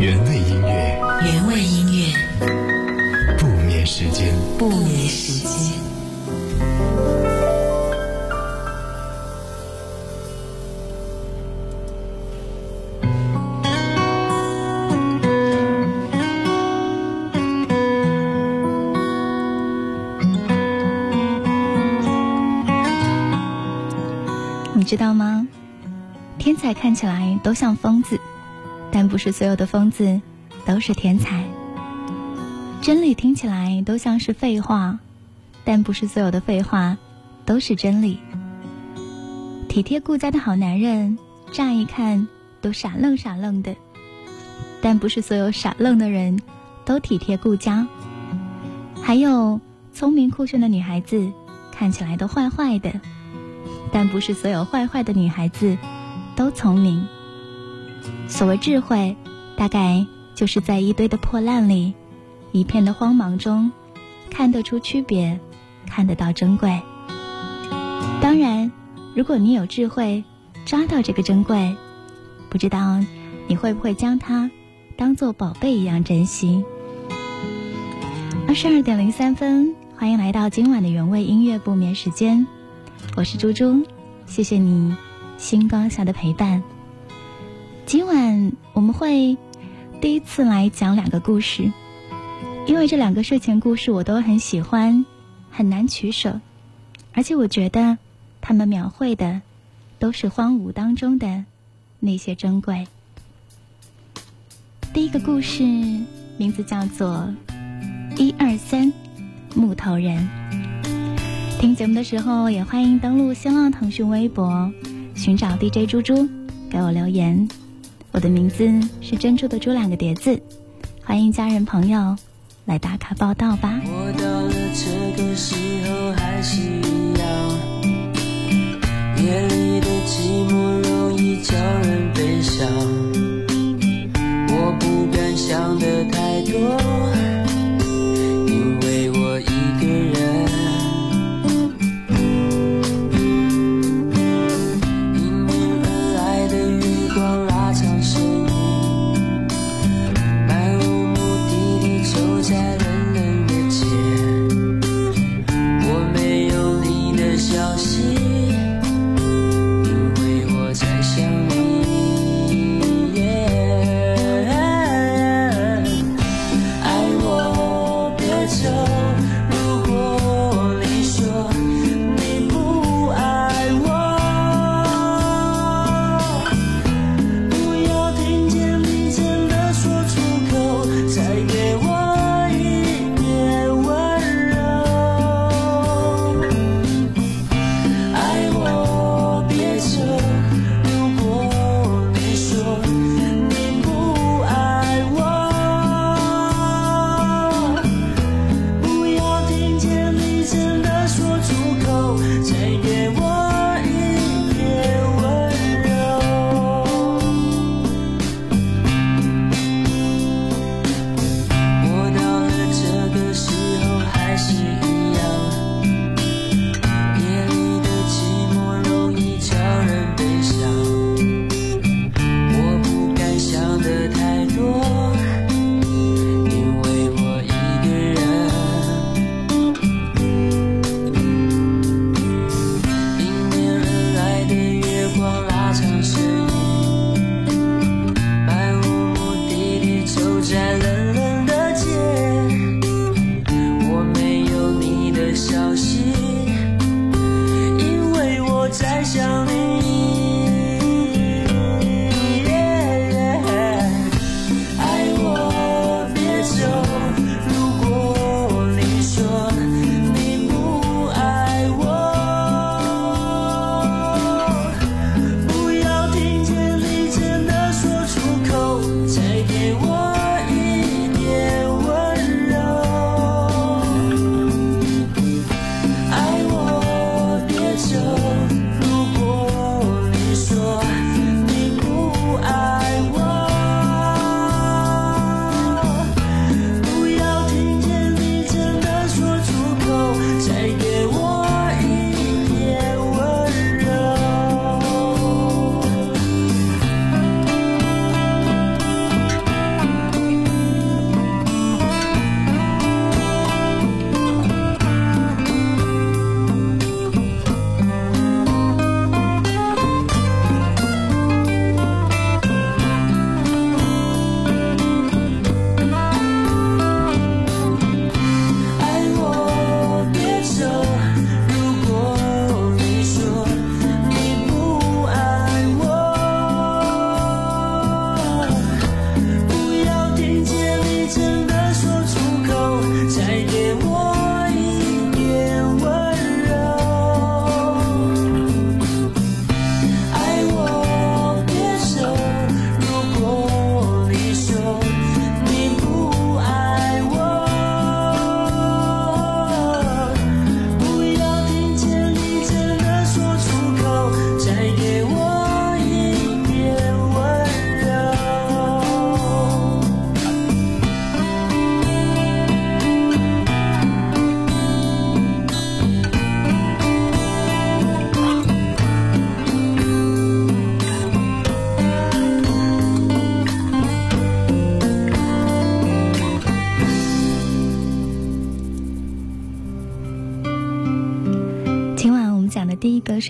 原味音乐，原味音乐，不眠时间，不眠时间。你知道吗？天才看起来都像疯子，但不是所有的疯子都是天才。真理听起来都像是废话，但不是所有的废话都是真理。体贴顾家的好男人，乍一看都傻愣傻愣的，但不是所有傻愣的人都体贴顾家。还有聪明酷炫的女孩子，看起来都坏坏的，但不是所有坏坏的女孩子。都聪明。所谓智慧，大概就是在一堆的破烂里，一片的荒茫中，看得出区别，看得到珍贵。当然，如果你有智慧，抓到这个珍贵，不知道你会不会将它当做宝贝一样珍惜。二十二点零三分，欢迎来到今晚的原味音乐不眠时间，我是猪猪，谢谢你。星光下的陪伴。今晚我们会第一次来讲两个故事，因为这两个睡前故事我都很喜欢，很难取舍，而且我觉得他们描绘的都是荒芜当中的那些珍贵。第一个故事名字叫做《一二三木头人》。听节目的时候也欢迎登录新浪、腾讯微博。寻找 DJ 猪猪，给我留言。我的名字是珍珠的珠两个碟字，欢迎家人朋友来打卡报道吧。我到了这个时候还是一样，夜里的寂寞容易叫人悲伤。我不敢想的太多。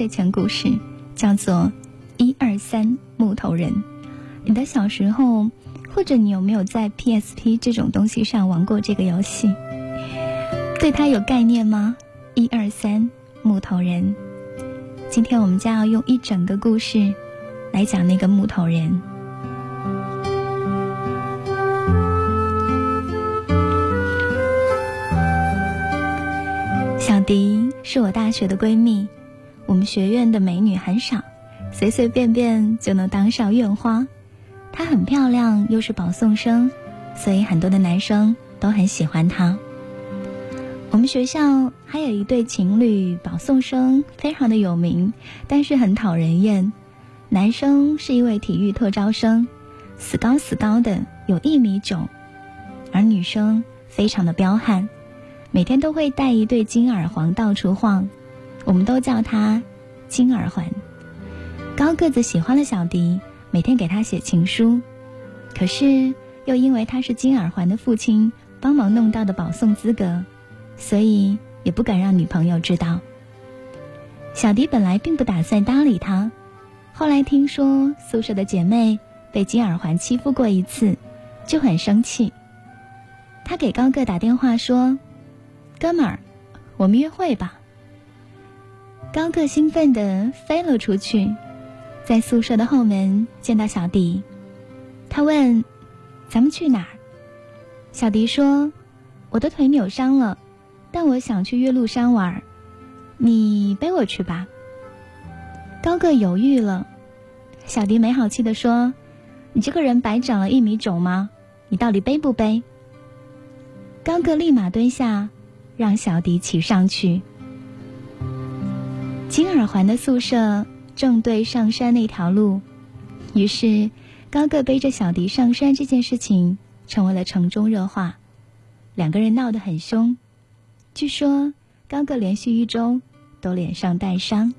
前故事，叫做《一二三木头人》。你的小时候，或者你有没有在 PSP 这种东西上玩过这个游戏？对它有概念吗？一二三木头人。今天我们将要用一整个故事来讲那个木头人。小迪是我大学的闺蜜，我们学院的美女很少，随随便便就能当上院花。她很漂亮，又是保送生，所以很多的男生都很喜欢她。我们学校还有一对情侣，保送生非常的有名，但是很讨人厌。男生是一位体育特招生，死高死高的，有一米九，而女生非常的彪悍。每天都会戴一对金耳环到处晃，我们都叫他金耳环。高个子喜欢了小迪，每天给他写情书，可是又因为他是金耳环的父亲帮忙弄到的保送资格，所以也不敢让女朋友知道。小迪本来并不打算搭理他，后来听说宿舍的姐妹被金耳环欺负过一次，就很生气。他给高个打电话说。哥们儿，我们约会吧。高个兴奋的飞了出去，在宿舍的后门见到小迪，他问：“咱们去哪儿？”小迪说：“我的腿扭伤了，但我想去岳麓山玩，你背我去吧。”高个犹豫了，小迪没好气的说：“你这个人白长了一米九吗？你到底背不背？”高个立马蹲下。让小迪骑上去。金耳环的宿舍正对上山那条路，于是高个背着小迪上山这件事情成为了城中热话，两个人闹得很凶。据说高个连续一周都脸上带伤。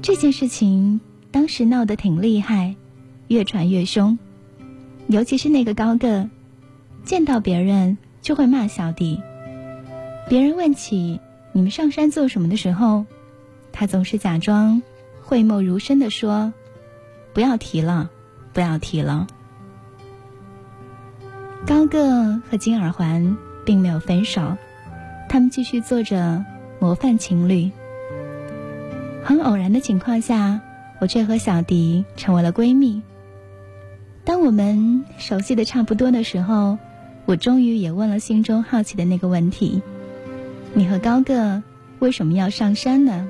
这件事情当时闹得挺厉害，越传越凶，尤其是那个高个，见到别人就会骂小迪。别人问起你们上山做什么的时候，他总是假装讳莫如深的说：“不要提了，不要提了。”高个和金耳环并没有分手，他们继续做着模范情侣。很偶然的情况下，我却和小迪成为了闺蜜。当我们熟悉的差不多的时候，我终于也问了心中好奇的那个问题。你和高个为什么要上山呢？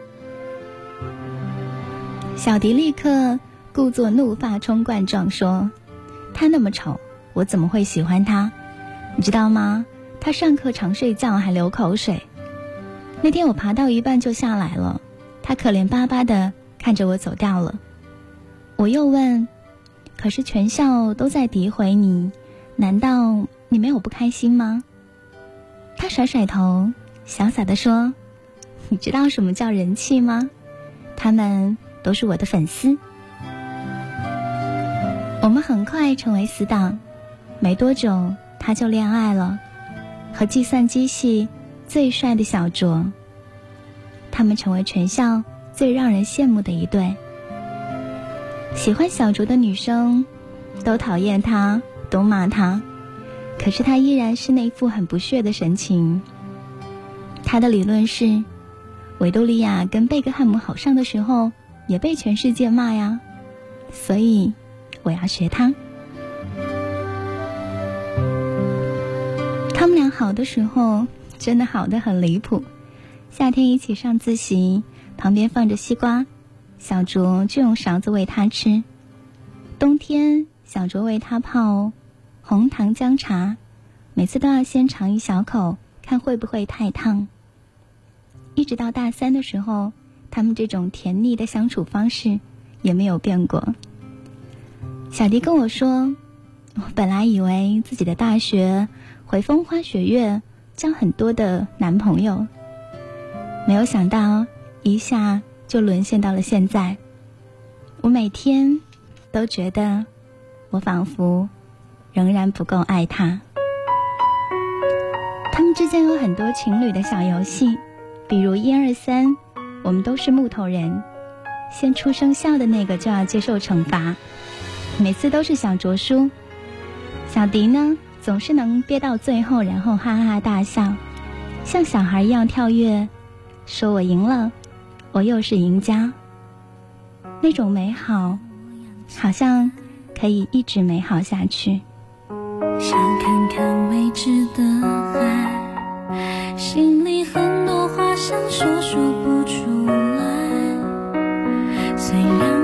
小迪立刻故作怒发冲冠状说：“他那么丑，我怎么会喜欢他？你知道吗？他上课常睡觉，还流口水。那天我爬到一半就下来了，他可怜巴巴的看着我走掉了。我又问：可是全校都在诋毁你，难道你没有不开心吗？他甩甩头。”潇洒的说：“你知道什么叫人气吗？他们都是我的粉丝。我们很快成为死党，没多久他就恋爱了，和计算机系最帅的小卓。他们成为全校最让人羡慕的一对。喜欢小卓的女生都讨厌他，都骂他，可是他依然是那副很不屑的神情。”他的理论是，维多利亚跟贝克汉姆好上的时候，也被全世界骂呀，所以我要学他。他们俩好的时候，真的好的很离谱。夏天一起上自习，旁边放着西瓜，小卓就用勺子喂他吃；冬天，小卓为他泡红糖姜茶，每次都要先尝一小口，看会不会太烫。一直到大三的时候，他们这种甜腻的相处方式也没有变过。小迪跟我说：“我本来以为自己的大学会风花雪月，交很多的男朋友，没有想到一下就沦陷到了现在。我每天都觉得，我仿佛仍然不够爱他。他们之间有很多情侣的小游戏。”比如一二三我们都是木头人。先出生笑的那个就要接受惩罚。每次都是小卓输。小迪呢总是能憋到最后然后哈哈大笑。像小孩一样跳跃说我赢了我又是赢家。那种美好好像可以一直美好下去。想看看未知的海心里很想说说不出来。虽然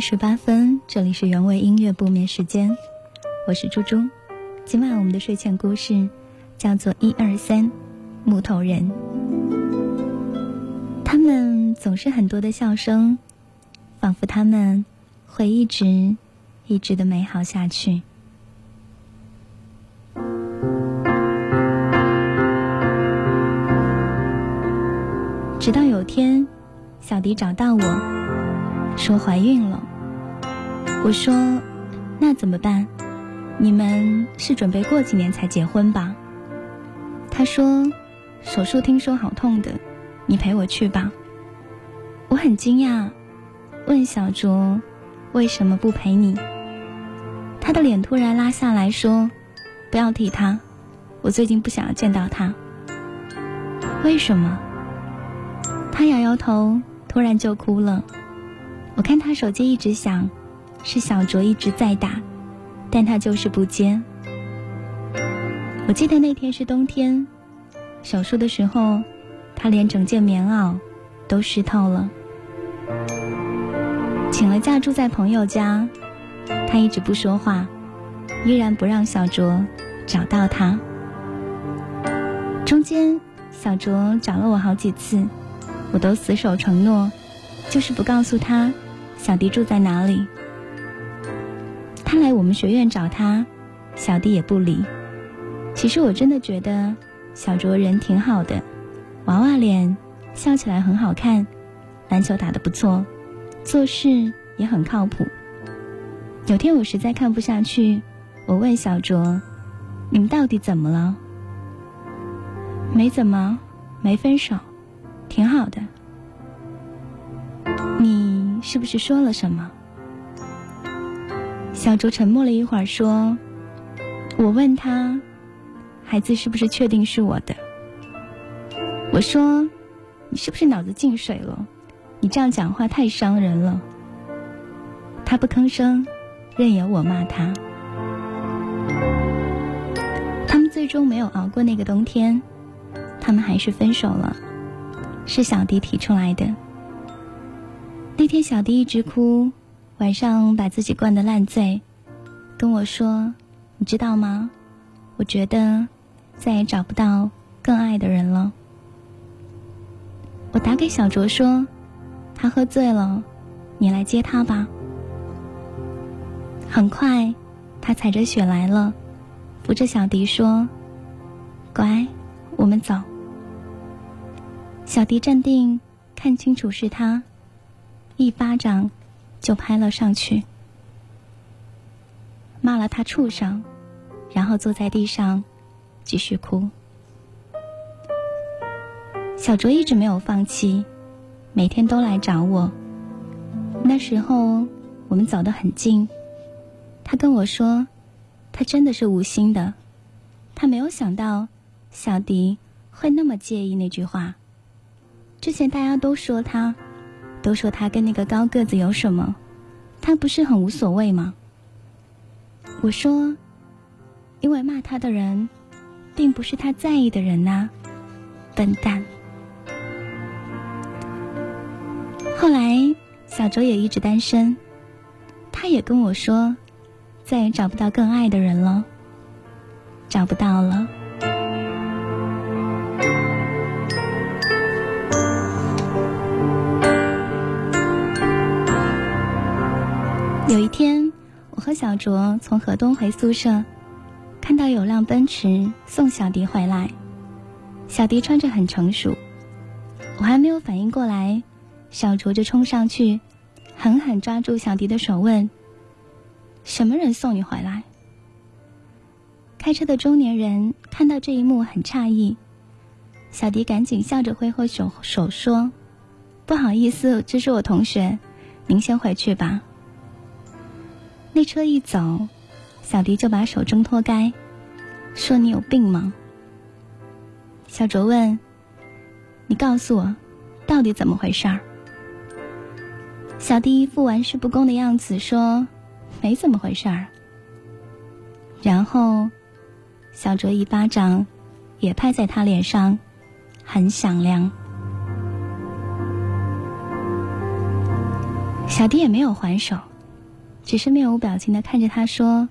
十八分，这里是原味音乐不眠时间，我是猪猪。今晚我们的睡前故事叫做《一二三木头人》，他们总是很多的笑声，仿佛他们会一直一直的美好下去。直到有天，小迪找到我说怀孕了。我说：“那怎么办？你们是准备过几年才结婚吧？”他说：“手术听说好痛的，你陪我去吧。”我很惊讶，问小卓：“为什么不陪你？”他的脸突然拉下来说：“不要提他，我最近不想要见到他。”为什么？他摇摇头，突然就哭了。我看他手机一直响，是小卓一直在打，但他就是不接。我记得那天是冬天，手术的时候，他连整件棉袄都湿透了。请了假住在朋友家，他一直不说话，依然不让小卓找到他。中间，小卓找了我好几次。我都死守承诺，就是不告诉他小迪住在哪里。他来我们学院找他，小迪也不理。其实我真的觉得小卓人挺好的，娃娃脸，笑起来很好看，篮球打得不错，做事也很靠谱。有天我实在看不下去，我问小卓：“你们到底怎么了？”没怎么，没分手。挺好的，你是不是说了什么？小卓沉默了一会儿，说：“我问他，孩子是不是确定是我的？”我说：“你是不是脑子进水了？你这样讲话太伤人了。”他不吭声，任由我骂他。他们最终没有熬过那个冬天，他们还是分手了。是小迪提出来的。那天小迪一直哭，晚上把自己灌得烂醉，跟我说：“你知道吗？我觉得再也找不到更爱的人了。”我打给小卓说：“他喝醉了，你来接他吧。”很快，他踩着雪来了，扶着小迪说：“乖，我们走。”小迪站定，看清楚是他，一巴掌就拍了上去，骂了他畜生，然后坐在地上继续哭。小卓一直没有放弃，每天都来找我。那时候我们走得很近，他跟我说，他真的是无心的，他没有想到小迪会那么介意那句话。之前大家都说他，都说他跟那个高个子有什么，他不是很无所谓吗？我说，因为骂他的人，并不是他在意的人呐，笨蛋。后来小周也一直单身，他也跟我说，再也找不到更爱的人了，找不到了。和小卓从河东回宿舍，看到有辆奔驰送小迪回来。小迪穿着很成熟，我还没有反应过来，小卓就冲上去，狠狠抓住小迪的手，问：“什么人送你回来？”开车的中年人看到这一幕很诧异，小迪赶紧笑着挥挥手手说：“不好意思，这是我同学，您先回去吧。”那车一走，小迪就把手挣脱开，说：“你有病吗？”小卓问：“你告诉我，到底怎么回事儿？”小迪一副玩世不恭的样子说：“没怎么回事儿。”然后，小卓一巴掌也拍在他脸上，很响亮。小迪也没有还手。只是面无表情的看着他说：“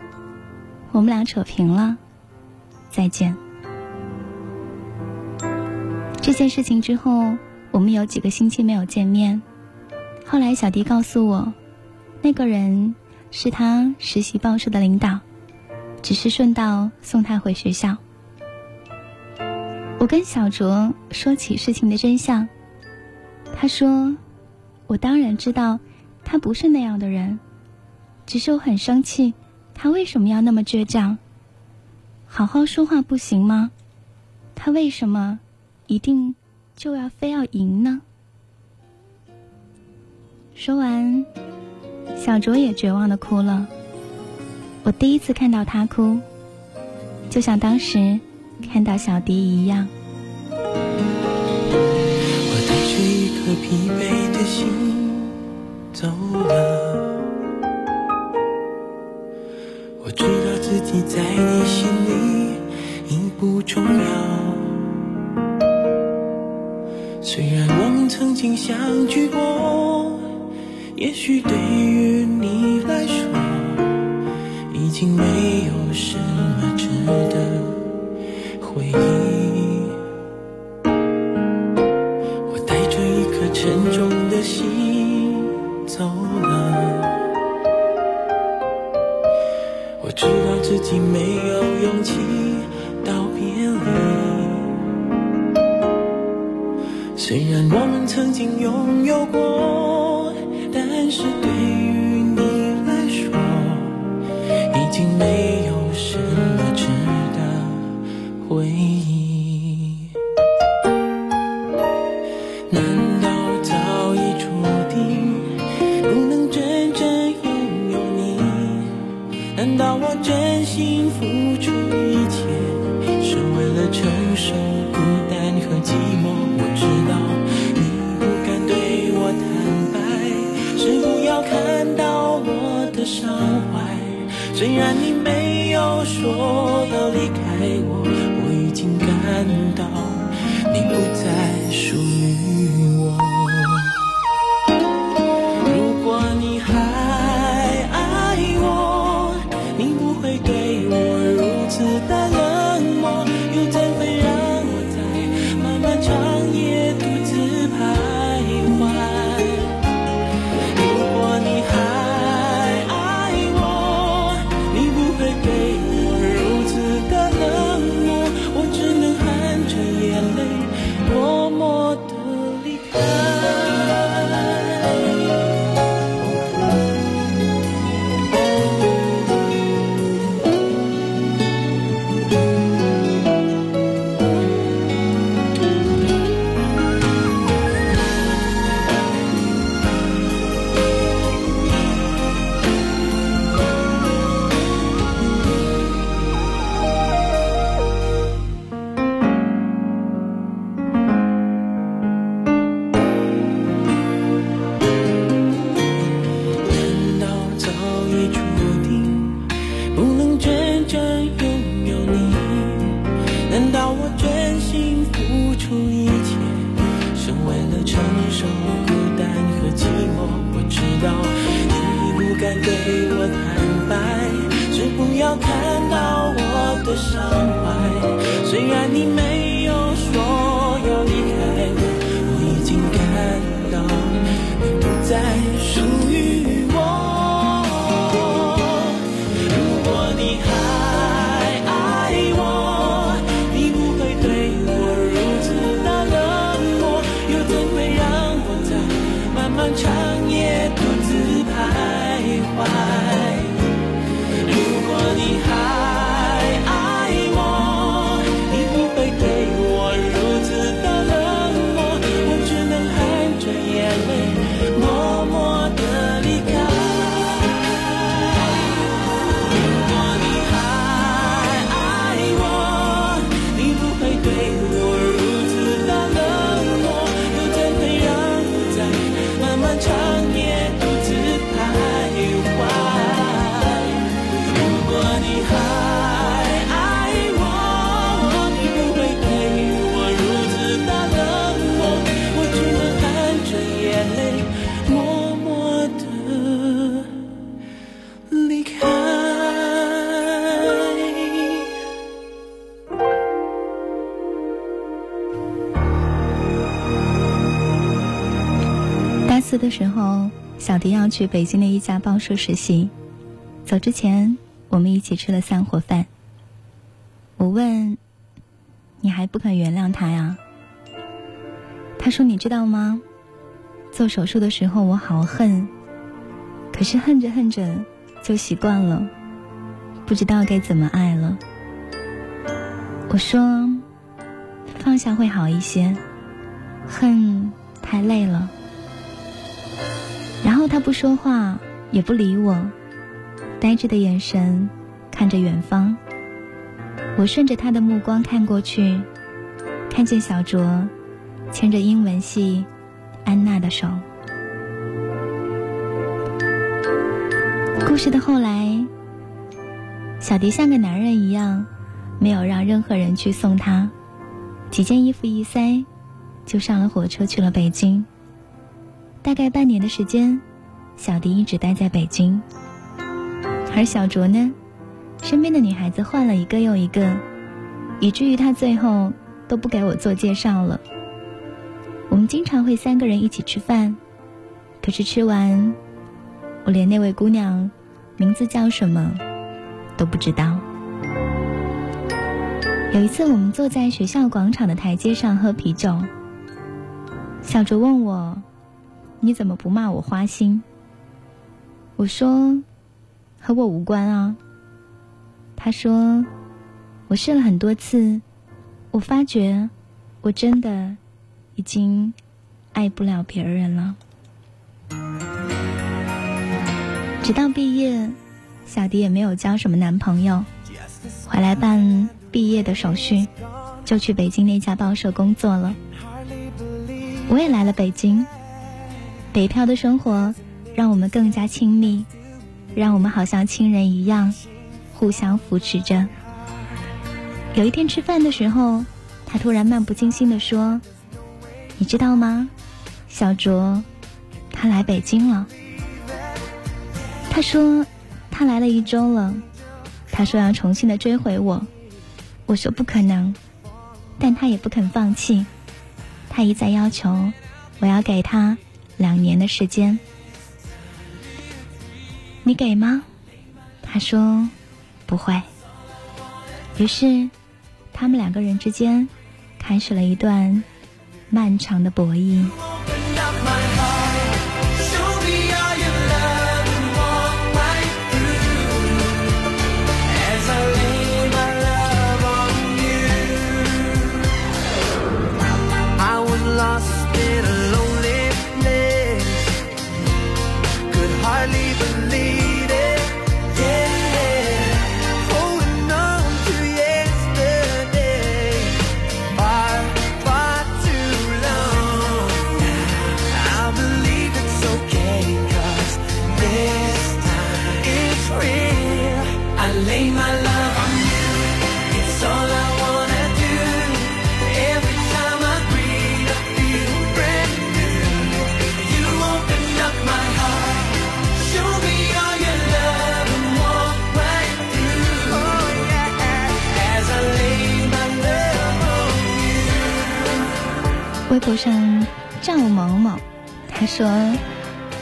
我们俩扯平了，再见。”这件事情之后，我们有几个星期没有见面。后来小迪告诉我，那个人是他实习报社的领导，只是顺道送他回学校。我跟小卓说起事情的真相，他说：“我当然知道，他不是那样的人。”只是我很生气，他为什么要那么倔强？好好说话不行吗？他为什么一定就要非要赢呢？说完，小卓也绝望的哭了。我第一次看到他哭，就像当时看到小迪一样。我带着一颗疲惫的心走了。我知道自己在你心里已不重要。虽然我们曾经相聚过，也许对于你来说已经没有什时候，小迪要去北京的一家报社实习。走之前，我们一起吃了散伙饭。我问：“你还不肯原谅他呀？”他说：“你知道吗？做手术的时候我好恨，可是恨着恨着就习惯了，不知道该怎么爱了。”我说：“放下会好一些，恨太累了。”然后他不说话，也不理我，呆滞的眼神看着远方。我顺着他的目光看过去，看见小卓牵着英文系安娜的手。故事的后来，小迪像个男人一样，没有让任何人去送他，几件衣服一塞，就上了火车去了北京。大概半年的时间，小迪一直待在北京，而小卓呢，身边的女孩子换了一个又一个，以至于他最后都不给我做介绍了。我们经常会三个人一起吃饭，可是吃完，我连那位姑娘名字叫什么都不知道。有一次，我们坐在学校广场的台阶上喝啤酒，小卓问我。你怎么不骂我花心？我说，和我无关啊。他说，我试了很多次，我发觉我真的已经爱不了别人了。直到毕业，小迪也没有交什么男朋友，回来办毕业的手续，就去北京那家报社工作了。我也来了北京。北漂的生活让我们更加亲密，让我们好像亲人一样，互相扶持着。有一天吃饭的时候，他突然漫不经心地说：“你知道吗？小卓，他来北京了。他说他来了一周了，他说要重新的追回我。我说不可能，但他也不肯放弃，他一再要求我要给他。”两年的时间，你给吗？他说不会。于是，他们两个人之间开始了一段漫长的博弈。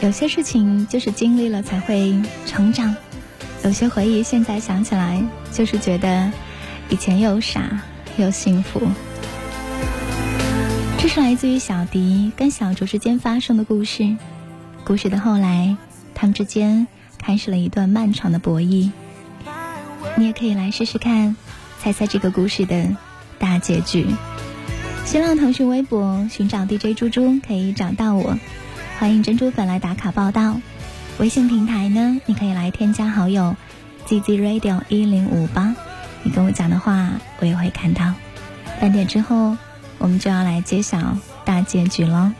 有些事情就是经历了才会成长，有些回忆现在想起来就是觉得以前又傻又幸福。”这是来自于小迪跟小竹之间发生的故事。故事的后来，他们之间开始了一段漫长的博弈。你也可以来试试看，猜猜这个故事的大结局。新浪、腾讯微博寻找 DJ 猪猪可以找到我，欢迎珍珠粉来打卡报道。微信平台呢，你可以来添加好友 ZZ Radio 一零五八，你跟我讲的话我也会看到。半点之后，我们就要来揭晓大结局了。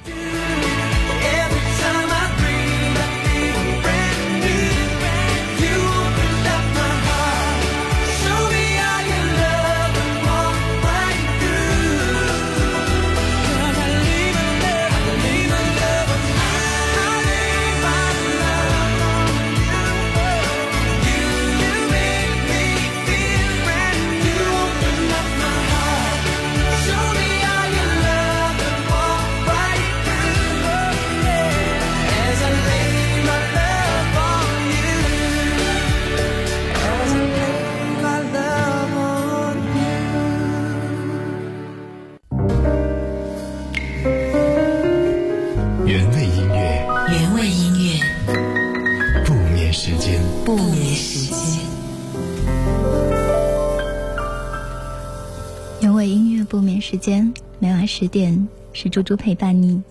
时间，每晚十点是猪猪陪伴你。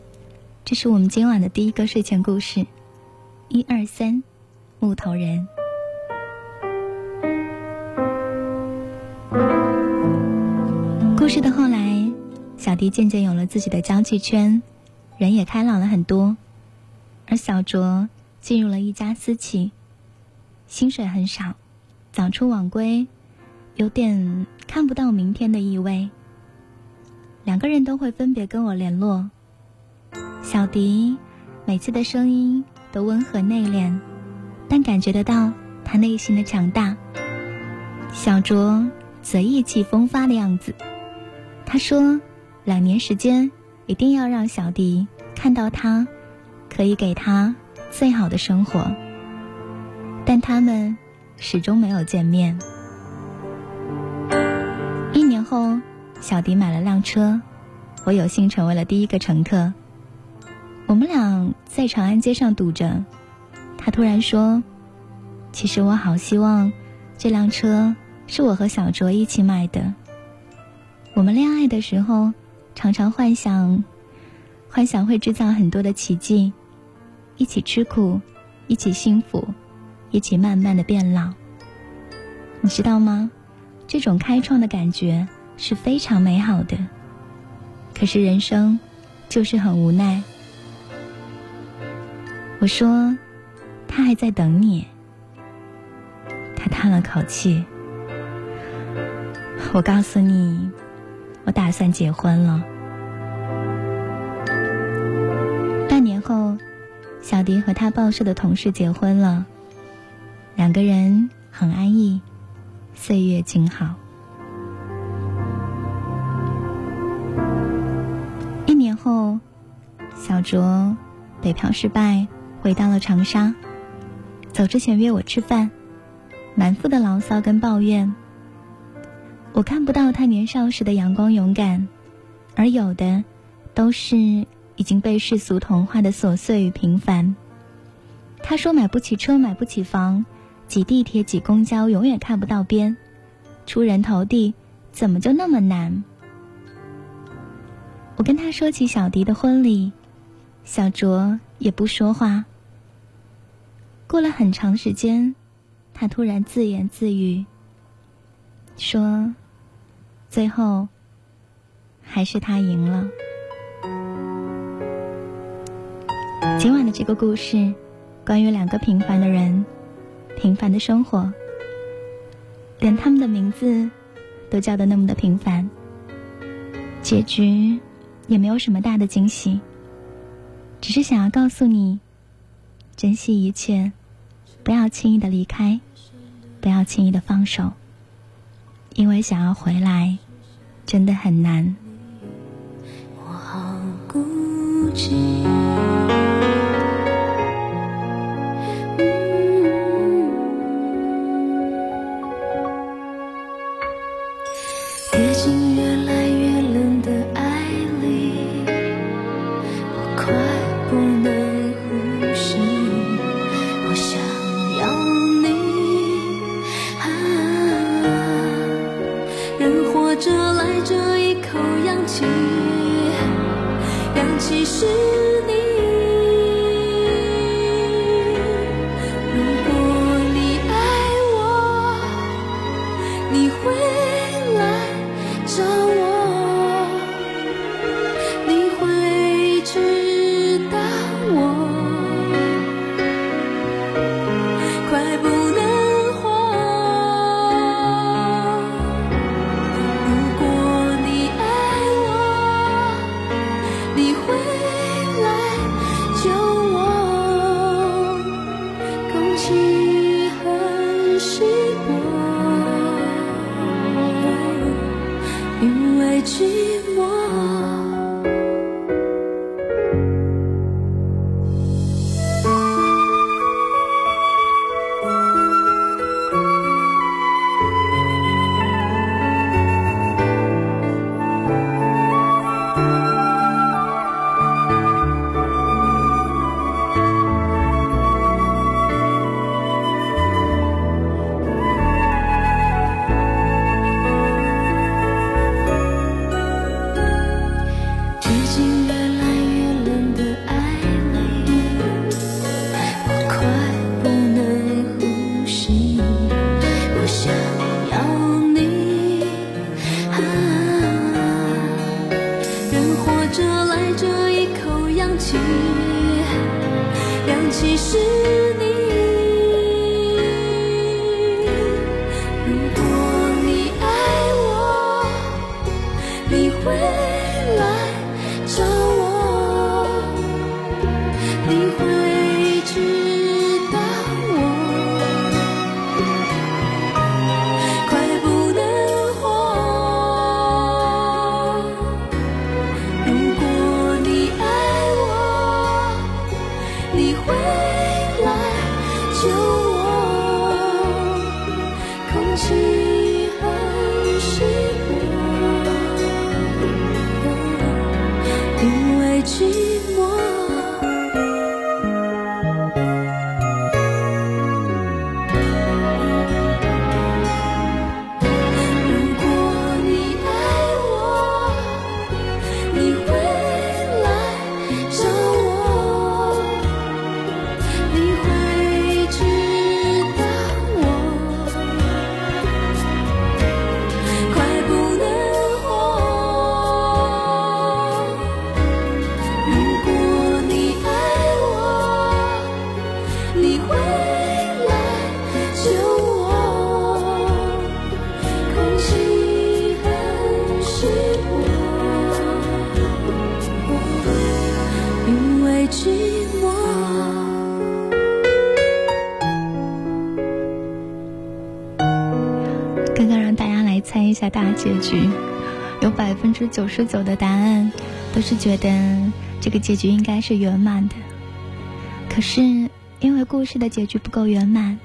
这是我们今晚的第一个睡前故事，一二三，木头人。故事的后来，小迪渐渐有了自己的交际圈，人也开朗了很多，而小卓进入了一家私企，薪水很少，早出晚归。有点看不到明天的意味。两个人都会分别跟我联络。小迪每次的声音都温和内敛，但感觉得到他内心的强大。小卓则意气风发的样子。他说：“两年时间，一定要让小迪看到他可以给他最好的生活。”但他们始终没有见面。小迪买了辆车，我有幸成为了第一个乘客。我们俩在长安街上堵着，他突然说：“其实我好希望这辆车是我和小卓一起买的。我们恋爱的时候，常常幻想，幻想会制造很多的奇迹，一起吃苦，一起幸福，一起慢慢的变老。你知道吗？这种开创的感觉。”是非常美好的，可是人生就是很无奈。我说，他还在等你。他叹了口气。我告诉你，我打算结婚了。半年后，小迪和他报社的同事结婚了，两个人很安逸，岁月静好。卓北漂失败，回到了长沙。走之前约我吃饭，满腹的牢骚跟抱怨。我看不到他年少时的阳光勇敢，而有的都是已经被世俗同化的琐碎与平凡。他说买不起车，买不起房，挤地铁挤公交永远看不到边，出人头地怎么就那么难？我跟他说起小迪的婚礼，小卓也不说话。过了很长时间，他突然自言自语，说：“最后还是他赢了。”今晚的这个故事，关于两个平凡的人，平凡的生活，连他们的名字都叫得那么的平凡，结局。也没有什么大的惊喜，只是想要告诉你，珍惜一切，不要轻易的离开，不要轻易的放手，因为想要回来，真的很难。我好孤寂。结局，有百分之九十九的答案都是觉得这个结局应该是圆满的。可是因为故事的结局不够圆满，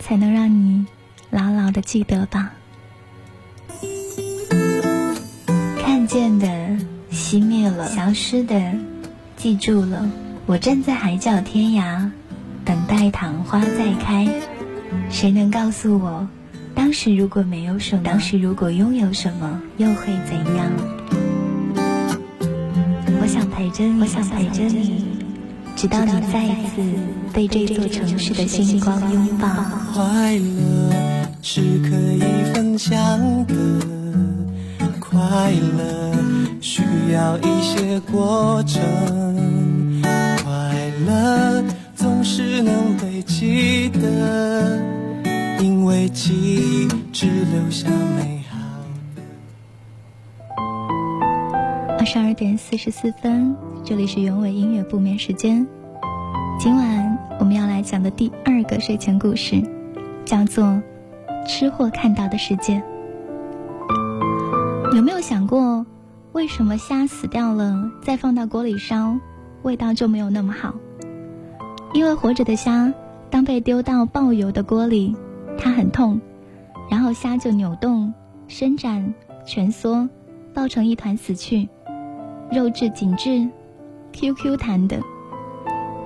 才能让你牢牢的记得吧。看见的熄灭了，消失的记住了。我站在海角天涯，等待昙花再开。谁能告诉我，当时如果没有什么，当时如果拥有什么，又会怎样？我想陪着你，我想陪着你，直到你再一次被这座城市的星光拥抱。快乐是可以分享的，快乐需要一些过程，快乐总是能被记得，因为记忆只留下美好。二十二点四十四分，这里是原味音乐不眠时间。今晚我们要来讲的第二个睡前故事，叫做《吃货看到的世界》。有没有想过，为什么虾死掉了再放到锅里烧，味道就没有那么好？因为活着的虾，当被丢到爆油的锅里，它很痛，然后虾就扭动、伸展、蜷缩，抱成一团死去。肉质紧致，QQ 弹的。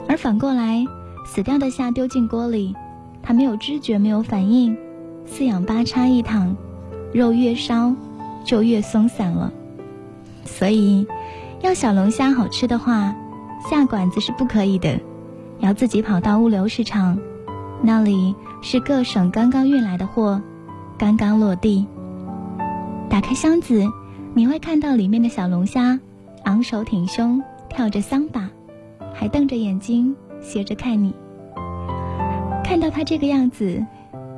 而反过来，死掉的虾丢进锅里，它没有知觉，没有反应，四仰八叉一躺，肉越烧就越松散了。所以，要小龙虾好吃的话，下馆子是不可以的，要自己跑到物流市场，那里是各省刚刚运来的货，刚刚落地。打开箱子，你会看到里面的小龙虾。昂首挺胸，跳着桑巴，还瞪着眼睛斜着看你。看到他这个样子，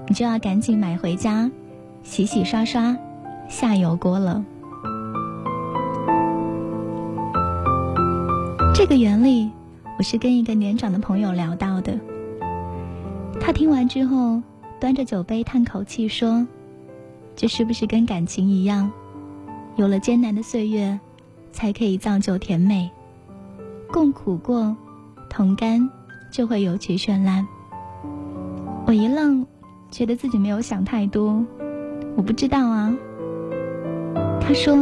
你就要赶紧买回家，洗洗刷刷，下油锅了。这个原理，我是跟一个年长的朋友聊到的。他听完之后，端着酒杯叹口气说：“这是不是跟感情一样，有了艰难的岁月？”才可以造就甜美，共苦过，同甘，就会尤其绚烂。我一愣，觉得自己没有想太多。我不知道啊。他说，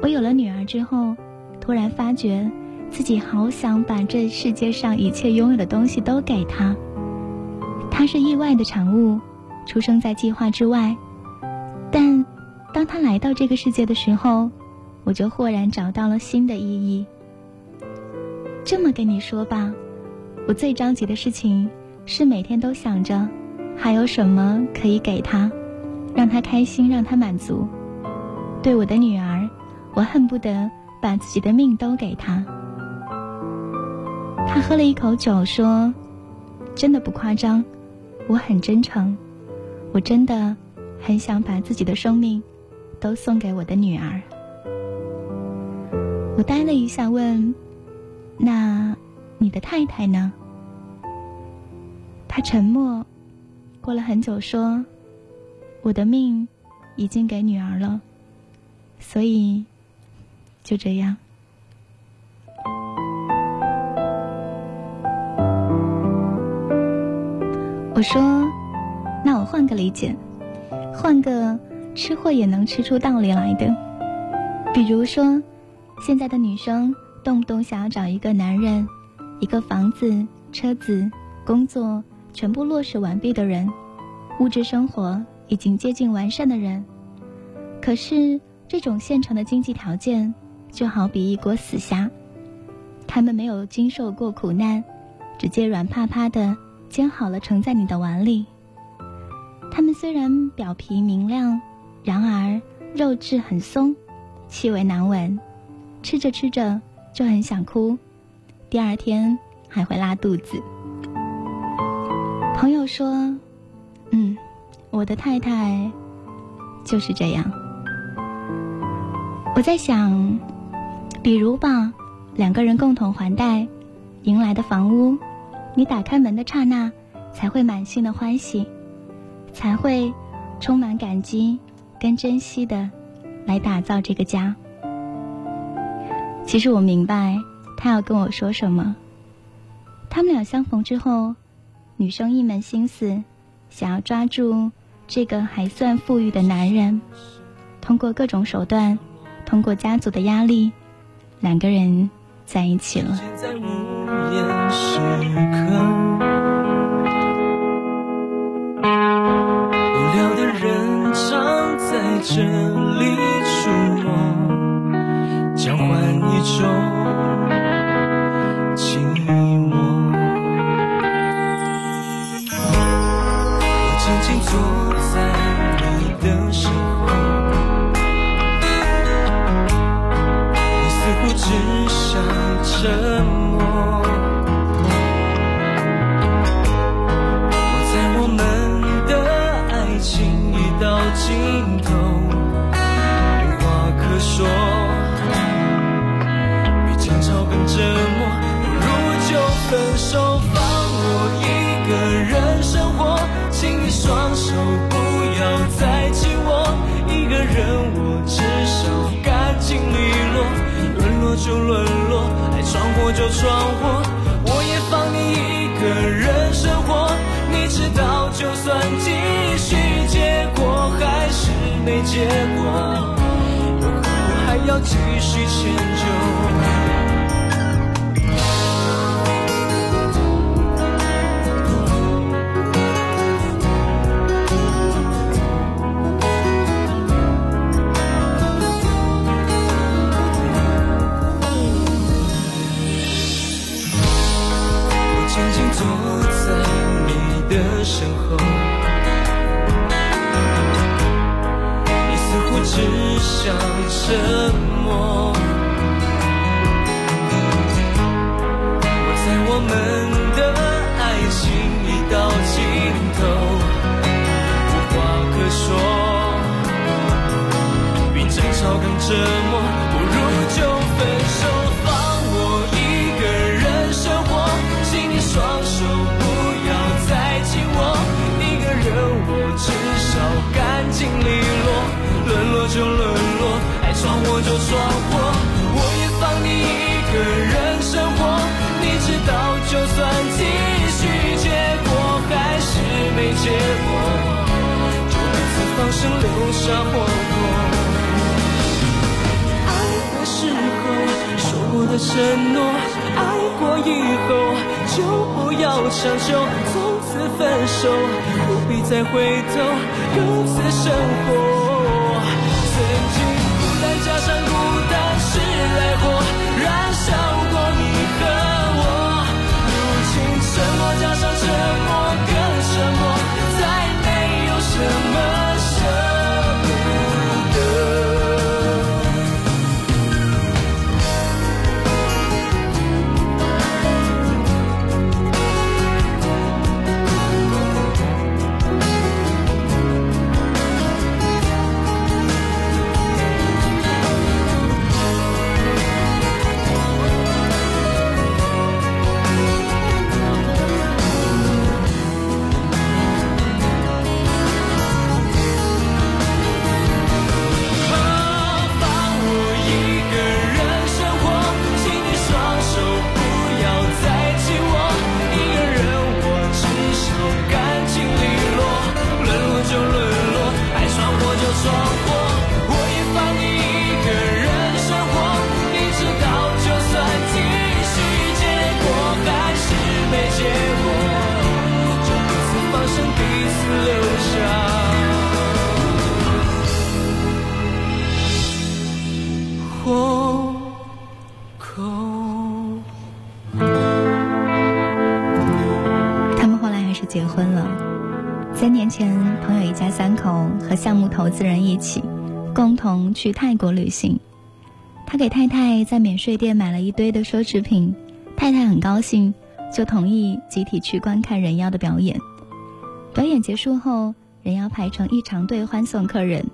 我有了女儿之后，突然发觉自己好想把这世界上一切拥有的东西都给她。她是意外的产物，出生在计划之外。但当她来到这个世界的时候，我就豁然找到了新的意义。这么跟你说吧，我最着急的事情是每天都想着还有什么可以给他，让他开心，让他满足。对我的女儿，我恨不得把自己的命都给她。他喝了一口酒，说：“真的不夸张，我很真诚，我真的很想把自己的生命都送给我的女儿。”我呆了一下，问：“那你的太太呢？”他沉默，过了很久说：“我的命已经给女儿了，所以就这样。”我说：“那我换个理解，换个吃货也能吃出道理来的。比如说，现在的女生动不动想要找一个男人，一个房子、车子、工作全部落实完毕的人，物质生活已经接近完善的人。可是这种现成的经济条件，就好比一锅死虾，他们没有经受过苦难，直接软趴趴的煎好了盛在你的碗里。他们虽然表皮明亮，然而肉质很松，气味难闻，吃着吃着就很想哭，第二天还会拉肚子。朋友说：“嗯，我的太太就是这样。”我在想，比如吧，两个人共同还贷，迎来的房屋，你打开门的刹那，才会满心的欢喜，才会充满感激跟珍惜的来打造这个家。其实我明白他要跟我说什么。他们俩相逢之后，女生一门心思想要抓住这个还算富裕的男人，通过各种手段。通过家族的压力，两个人在一起了。无聊的人常在这里出没，交换一种就闯祸，我也放你一个人生活。你知道，就算继续，结果还是没结果，又何还要继续迁就？去泰国旅行。他给太太在免税店买了一堆的奢侈品，太太很高兴，就同意集体去观看人妖的表演。表演结束后，人妖排成一长队欢送客人。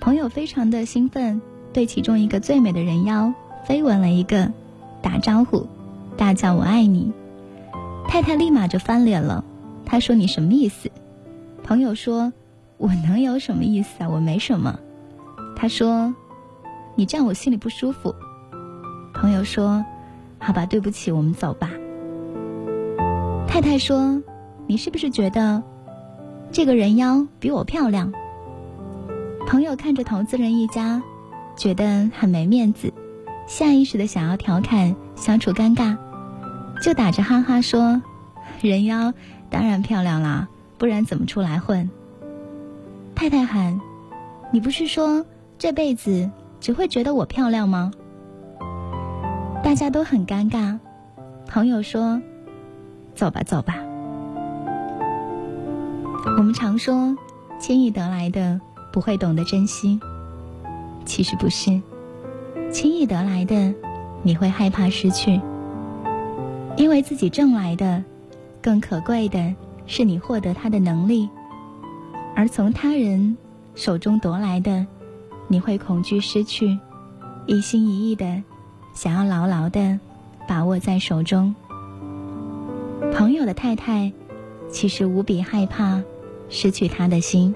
朋友非常的兴奋，对其中一个最美的人妖飞吻了一个，打招呼，大叫“我爱你”。太太立马就翻脸了，她说：“你什么意思？”朋友说：“我能有什么意思啊？我没什么。”他说：“你这样我心里不舒服。”朋友说：“好吧，对不起，我们走吧。”太太说：“你是不是觉得这个人妖比我漂亮？”朋友看着投资人一家，觉得很没面子，下意识的想要调侃相处尴尬，就打着哈哈说：“人妖当然漂亮啦。”不然怎么出来混？太太喊：“你不是说这辈子只会觉得我漂亮吗？”大家都很尴尬。朋友说：“走吧，走吧。”我们常说，轻易得来的不会懂得珍惜。其实不是，轻易得来的你会害怕失去，因为自己挣来的更可贵的。是你获得他的能力，而从他人手中夺来的，你会恐惧失去，一心一意的想要牢牢的把握在手中。朋友的太太其实无比害怕失去他的心，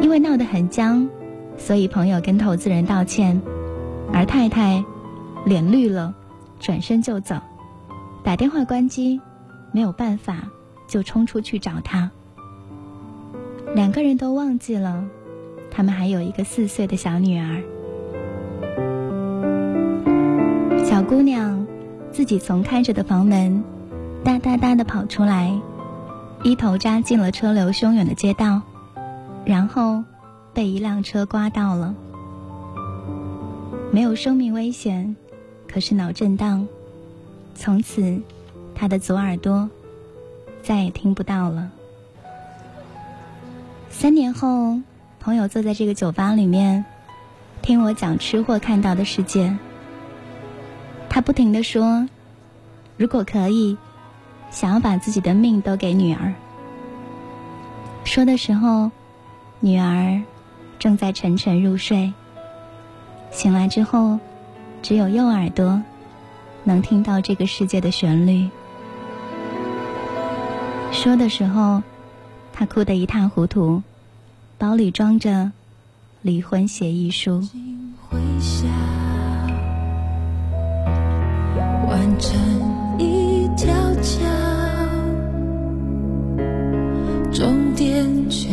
因为闹得很僵，所以朋友跟投资人道歉，而太太脸绿了，转身就走，打电话关机。没有办法，就冲出去找他。两个人都忘记了，他们还有一个四岁的小女儿。小姑娘自己从开着的房门哒哒哒的跑出来，一头扎进了车流汹涌的街道，然后被一辆车刮到了。没有生命危险，可是脑震荡，从此。她的左耳朵再也听不到了。三年后，朋友坐在这个酒吧里面，听我讲吃货看到的世界。他不停的说：“如果可以，想要把自己的命都给女儿。”说的时候，女儿正在沉沉入睡。醒来之后，只有右耳朵能听到这个世界的旋律。说的时候，他哭得一塌糊涂，包里装着离婚协议书。完成一条桥，终点却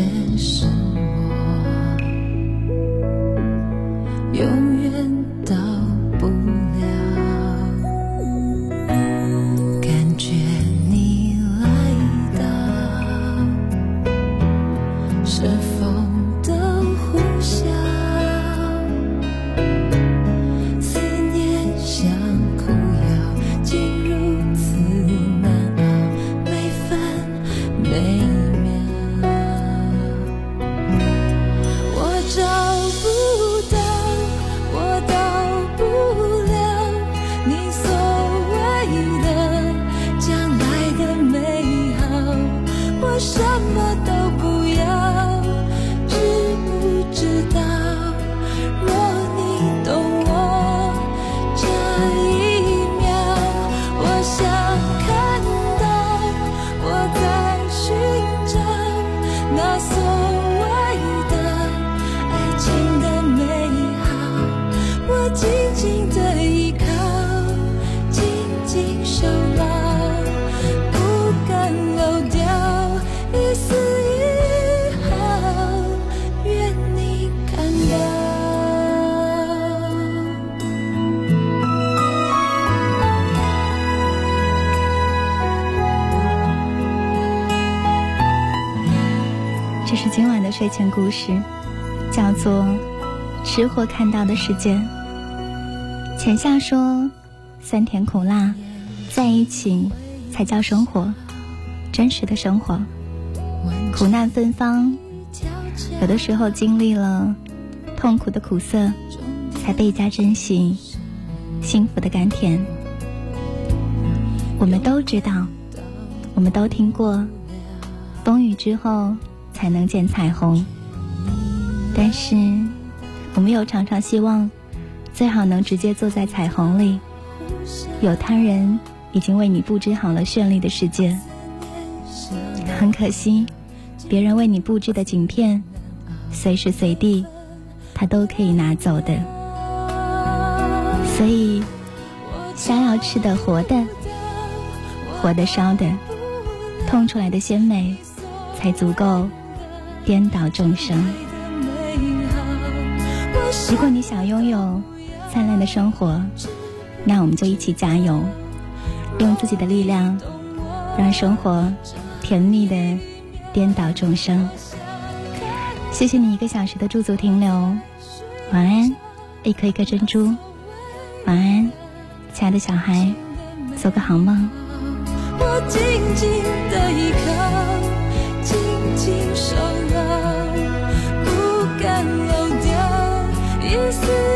事，叫做《吃货看到的世界》。浅夏说：“酸甜苦辣在一起才叫生活，真实的生活。苦难芬芳，有的时候经历了痛苦的苦涩，才倍加珍惜幸福的甘甜。我们都知道，我们都听过，风雨之后才能见彩虹。但是，我们又常常希望，最好能直接坐在彩虹里，有他人已经为你布置好了绚丽的世界。很可惜。别人为你布置的景片，随时随地，他都可以拿走的。所以，想要吃的活的，活的烧的，痛出来的鲜美，才足够颠倒众生。如果你想拥有灿烂的生活，那我们就一起加油，用自己的力量，让生活甜蜜的。颠倒众生，谢谢你一个小时的驻足停留，晚安，一颗一颗珍珠，晚安，亲爱的小孩，做个好梦。我静静的依靠，静静守掉